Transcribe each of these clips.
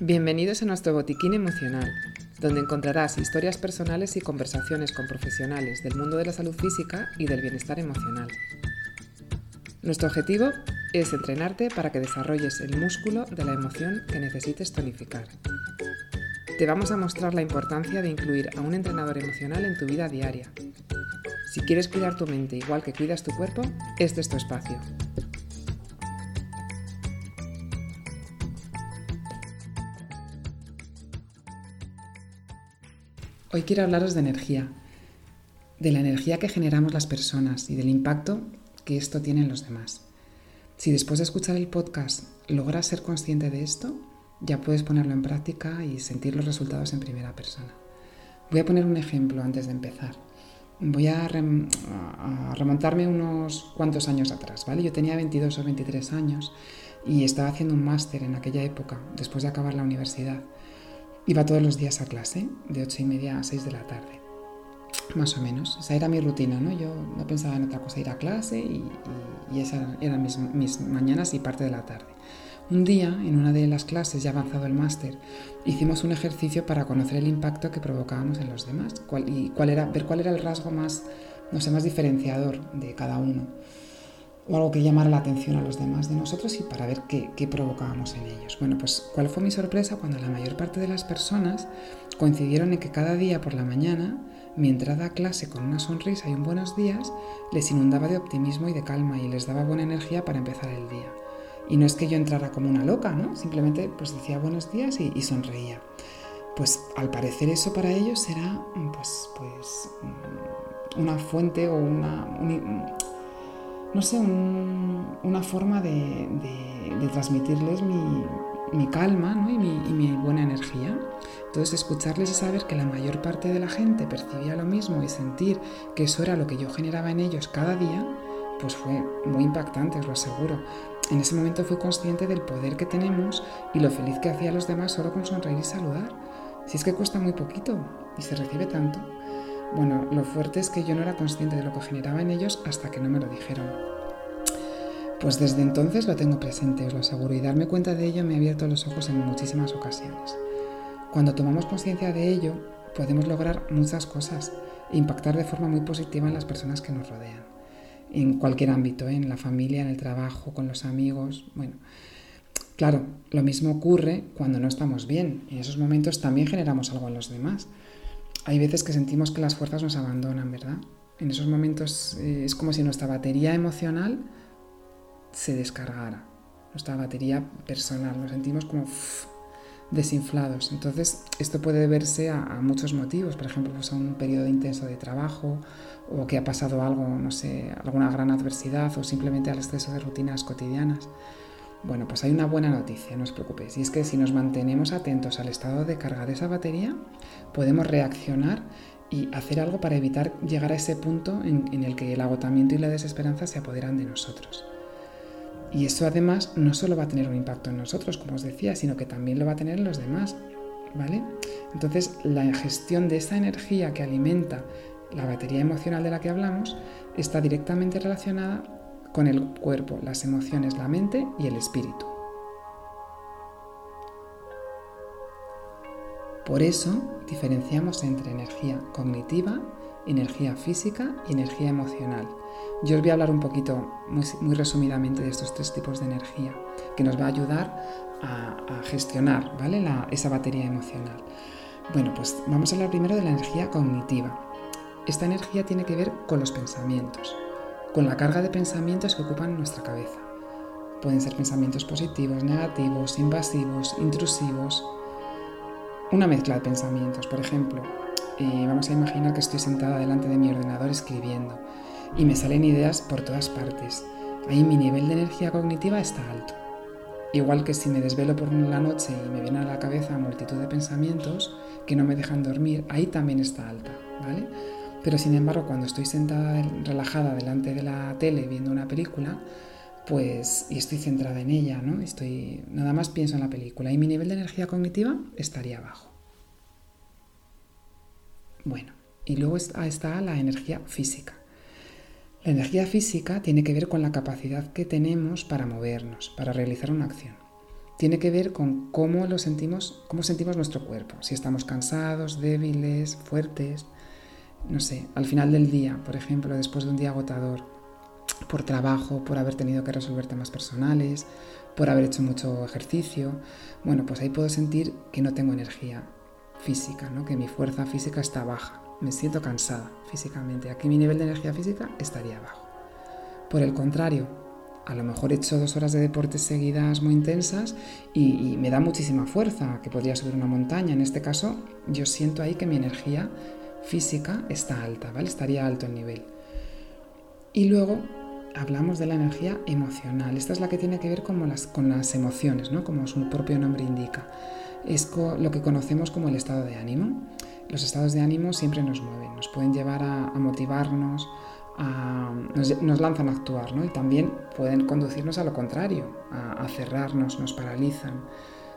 Bienvenidos a nuestro botiquín emocional, donde encontrarás historias personales y conversaciones con profesionales del mundo de la salud física y del bienestar emocional. Nuestro objetivo es entrenarte para que desarrolles el músculo de la emoción que necesites tonificar. Te vamos a mostrar la importancia de incluir a un entrenador emocional en tu vida diaria. Si quieres cuidar tu mente igual que cuidas tu cuerpo, este es tu espacio. Hoy quiero hablaros de energía, de la energía que generamos las personas y del impacto que esto tiene en los demás. Si después de escuchar el podcast logras ser consciente de esto, ya puedes ponerlo en práctica y sentir los resultados en primera persona. Voy a poner un ejemplo antes de empezar. Voy a, remontarme unos cuantos años atrás, ¿vale? Yo tenía 22 o 23 años y estaba haciendo un máster en aquella época, después de acabar la universidad. Iba todos los días a clase, de ocho y media a 6 de la tarde, más o menos. Esa era mi rutina, ¿no? Yo no pensaba en otra cosa, ir a clase y, y, esas eran mis mañanas y parte de la tarde. Un día, en una de las clases, ya avanzado el máster, hicimos un ejercicio para conocer el impacto que provocábamos en los demás y cuál era, ver cuál era el rasgo más, no sé, más diferenciador de cada uno o algo que llamara la atención a los demás de nosotros y para ver qué, qué, provocábamos en ellos. Bueno, pues cuál fue mi sorpresa cuando la mayor parte de las personas coincidieron en que cada día por la mañana mi entrada a clase con una sonrisa y un buenos días les inundaba de optimismo y de calma y les daba buena energía para empezar el día. Y no es que yo entrara como una loca, ¿no? Simplemente pues decía buenos días y, y sonreía. Pues al parecer eso para ellos era pues, pues una fuente o una, no sé, una forma de, transmitirles mi, calma y, mi, buena energía. Entonces, escucharles y saber que la mayor parte de la gente percibía lo mismo y sentir que eso era lo que yo generaba en ellos cada día, pues fue muy impactante, os lo aseguro. En ese momento fui consciente del poder que tenemos y lo feliz que hacía a los demás solo con sonreír y saludar. Si es que cuesta muy poquito y se recibe tanto. Bueno, lo fuerte es que yo no era consciente de lo que generaba en ellos hasta que no me lo dijeron. Pues desde entonces lo tengo presente, os lo aseguro, y darme cuenta de ello me ha abierto los ojos en muchísimas ocasiones. Cuando tomamos conciencia de ello, podemos lograr muchas cosas e impactar de forma muy positiva en las personas que nos rodean, en cualquier ámbito, ¿eh? en la familia, en el trabajo, con los amigos, bueno. Claro, lo mismo ocurre cuando no estamos bien. En esos momentos también generamos algo en los demás hay veces que sentimos que las fuerzas nos abandonan, ¿verdad? En esos momentos eh, es como si nuestra batería emocional se descargara, nuestra batería personal, nos sentimos como desinflados. Entonces, esto puede deberse a, muchos motivos, por ejemplo, pues a un periodo intenso de trabajo o que ha pasado algo, no sé, alguna gran adversidad o simplemente al exceso de rutinas cotidianas. Bueno, pues hay una buena noticia, no os preocupéis, y es que si nos mantenemos atentos al estado de carga de esa batería, podemos reaccionar y hacer algo para evitar llegar a ese punto en, el que el agotamiento y la desesperanza se apoderan de nosotros. Y eso además no solo va a tener un impacto en nosotros, como os decía, sino que también lo va a tener en los demás. ¿Vale? Entonces, la gestión de esa energía que alimenta la batería emocional de la que hablamos está directamente relacionada con el cuerpo, las emociones, la mente y el espíritu. Por eso diferenciamos entre energía cognitiva, energía física y energía emocional. Yo os voy a hablar un poquito, muy, resumidamente, de estos tres tipos de energía, que nos va a ayudar a, gestionar ¿vale? esa batería emocional. Bueno, pues vamos a hablar primero de la energía cognitiva. Esta energía tiene que ver con los pensamientos con la carga de pensamientos que ocupan nuestra cabeza. Pueden ser pensamientos positivos, negativos, invasivos, intrusivos. Una mezcla de pensamientos. Por ejemplo, eh, vamos a imaginar que estoy sentada delante de mi ordenador escribiendo y me salen ideas por todas partes. Ahí mi nivel de energía cognitiva está alto. Igual que si me desvelo por la noche y me viene a la cabeza multitud de pensamientos que no me dejan dormir, ahí también está alta, ¿vale? Pero sin embargo, cuando estoy sentada relajada delante de la tele viendo una película, pues y estoy centrada en ella, ¿no? Estoy nada más pienso en la película y mi nivel de energía cognitiva estaría bajo. Bueno, Y luego está la energía física. La energía física tiene que ver con la capacidad que tenemos para movernos, para realizar una acción. Tiene que ver con cómo lo sentimos, cómo sentimos nuestro cuerpo, si estamos cansados, débiles, fuertes, no sé, al final del día, por ejemplo, después de un día agotador, por trabajo, por haber tenido que resolver temas personales, por haber hecho mucho ejercicio, bueno, pues ahí puedo sentir que no tengo energía física, ¿no? que mi fuerza física está baja, me siento cansada físicamente, aquí mi nivel de energía física estaría bajo. Por el contrario, a lo mejor he hecho dos horas de deportes seguidas muy intensas y, me da muchísima fuerza, que podría subir una montaña. En este caso, yo siento ahí que mi energía física está alta, ¿vale? Estaría alto el nivel. Y luego hablamos de la energía emocional. Esta es la que tiene que ver con las, con las emociones, ¿no? como su propio nombre indica. Es lo que conocemos como el estado de ánimo. Los estados de ánimo siempre nos mueven, nos pueden llevar a, motivarnos, nos, lanzan a actuar ¿no? y también pueden conducirnos a lo contrario, a, a cerrarnos, nos paralizan.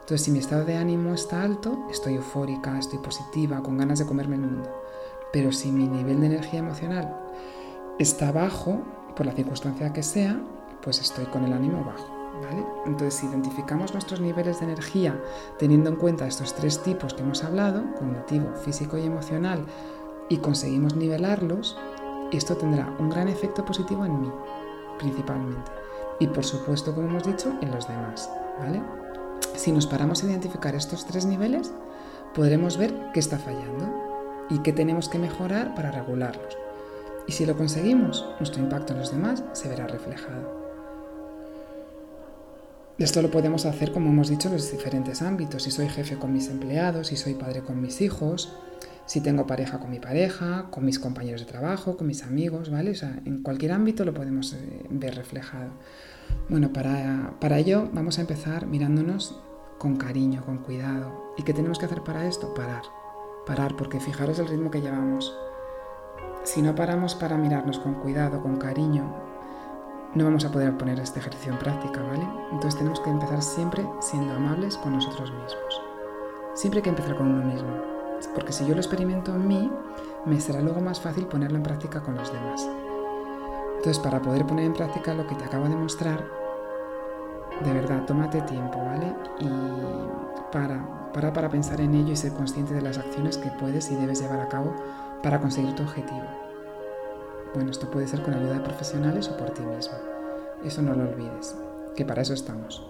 Entonces, si mi estado de ánimo está alto, estoy eufórica, estoy positiva, con ganas de comerme el mundo. Pero si mi nivel de energía emocional está bajo, por la circunstancia que sea, pues estoy con el ánimo bajo. Entonces, si identificamos nuestros niveles de energía teniendo en cuenta estos tres tipos que hemos hablado, cognitivo, físico y emocional, y conseguimos nivelarlos, esto tendrá un gran efecto positivo en mí, principalmente. Y por supuesto, como hemos dicho, en los demás. ¿vale? Si nos paramos a identificar estos tres niveles, podremos ver qué está fallando y qué tenemos que mejorar para regularlos. Y si lo conseguimos, nuestro impacto en los demás se verá reflejado. Esto lo podemos hacer, como hemos dicho, en los diferentes ámbitos. Si soy jefe con mis empleados, si soy padre con mis hijos, si tengo pareja con mi pareja, con mis compañeros de trabajo, con mis amigos, ¿vale? O sea, en cualquier ámbito lo podemos eh, ver reflejado. Bueno, para, para ello vamos a empezar mirándonos con cariño, con cuidado. ¿Y qué tenemos que hacer para esto? Parar. Parar, porque fijaros el ritmo que llevamos. Si no paramos para mirarnos con cuidado, con cariño, no vamos a poder poner este ejercicio en práctica, ¿vale? Entonces tenemos que empezar siempre siendo amables con nosotros mismos. Siempre hay que empezar con uno mismo, porque si yo lo experimento en mí, me será luego más fácil ponerlo en práctica con los demás. Entonces, para poder poner en práctica lo que te acabo de mostrar, de verdad, tómate tiempo, ¿vale? Y para, para, para pensar en ello y ser consciente de las acciones que puedes y debes llevar a cabo para conseguir tu objetivo. Bueno, esto puede ser con ayuda de profesionales o por ti mismo. Eso no lo olvides, que para eso estamos.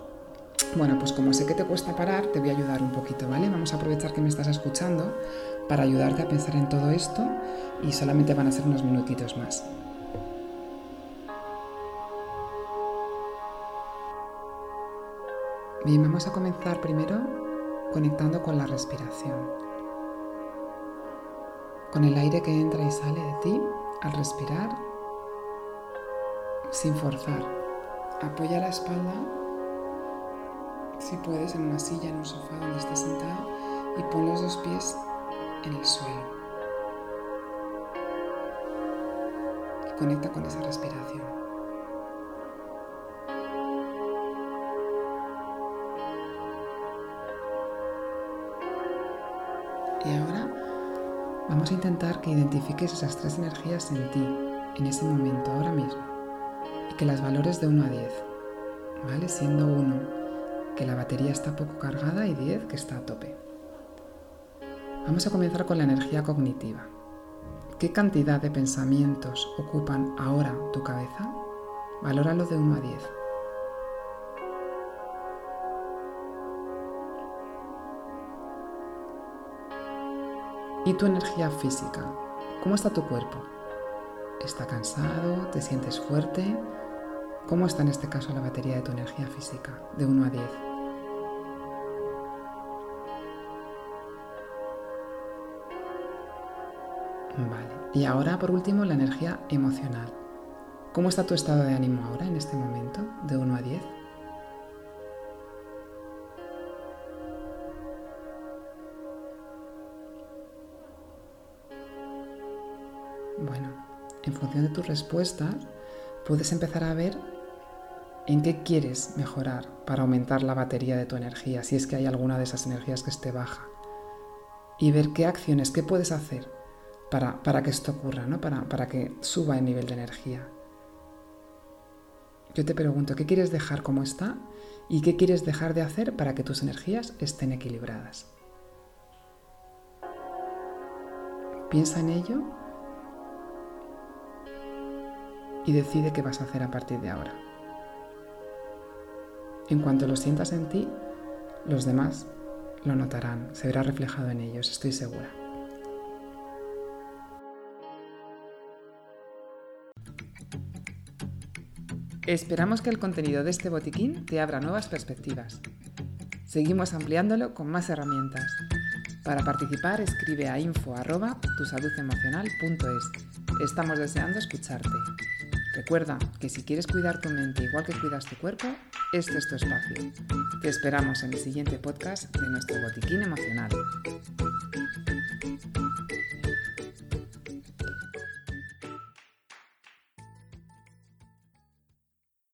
Bueno, pues como sé que te cuesta parar, te voy a ayudar un poquito, ¿vale? Vamos a aprovechar que me estás escuchando para ayudarte a pensar en todo esto y solamente van a ser unos minutitos más. Bien, vamos a comenzar primero conectando con la respiración con el aire que entra y sale de ti al respirar sin forzar. Apoya la espalda, si puedes, en una silla, en un sofá donde estés sentado y pon los dos pies en el suelo. Conecta con esa respiración. Y ahora Vamos a intentar que identifiques esas tres energías en ti, en ese momento, ahora mismo, y que las valores de 1 a 10, ¿vale? Siendo 1 que la batería está poco cargada y 10 que está a tope. Vamos a comenzar con la energía cognitiva. ¿Qué cantidad de pensamientos ocupan ahora tu cabeza? Valóralo de 1 a 10. ¿Y tu energía física? ¿Cómo está tu cuerpo? ¿Está cansado? ¿Te sientes fuerte? ¿Cómo está en este caso la batería de tu energía física? De 1 a 10. Vale. Y ahora, por último, la energía emocional. ¿Cómo está tu estado de ánimo ahora, en este momento, de 1 a 10? Bueno, en función de tus respuestas, puedes empezar a ver en qué quieres mejorar para aumentar la batería de tu energía, si es que hay alguna de esas energías que esté baja. Y ver qué acciones, qué puedes hacer para, para que esto ocurra, ¿no? para, para que suba el nivel de energía. Yo te pregunto, ¿qué quieres dejar como está y qué quieres dejar de hacer para que tus energías estén equilibradas? Piensa en ello y decide qué vas a hacer a partir de ahora. En cuanto lo sientas en ti, los demás lo notarán, se verá reflejado en ellos, estoy segura. Esperamos que el contenido de este botiquín te abra nuevas perspectivas. Seguimos ampliándolo con más herramientas. Para participar escribe a info@tusaludemocional.es. Estamos deseando escucharte. Recuerda que si quieres cuidar tu mente igual que cuidas tu cuerpo, este es tu espacio. Te esperamos en el siguiente podcast de nuestro botiquín emocional.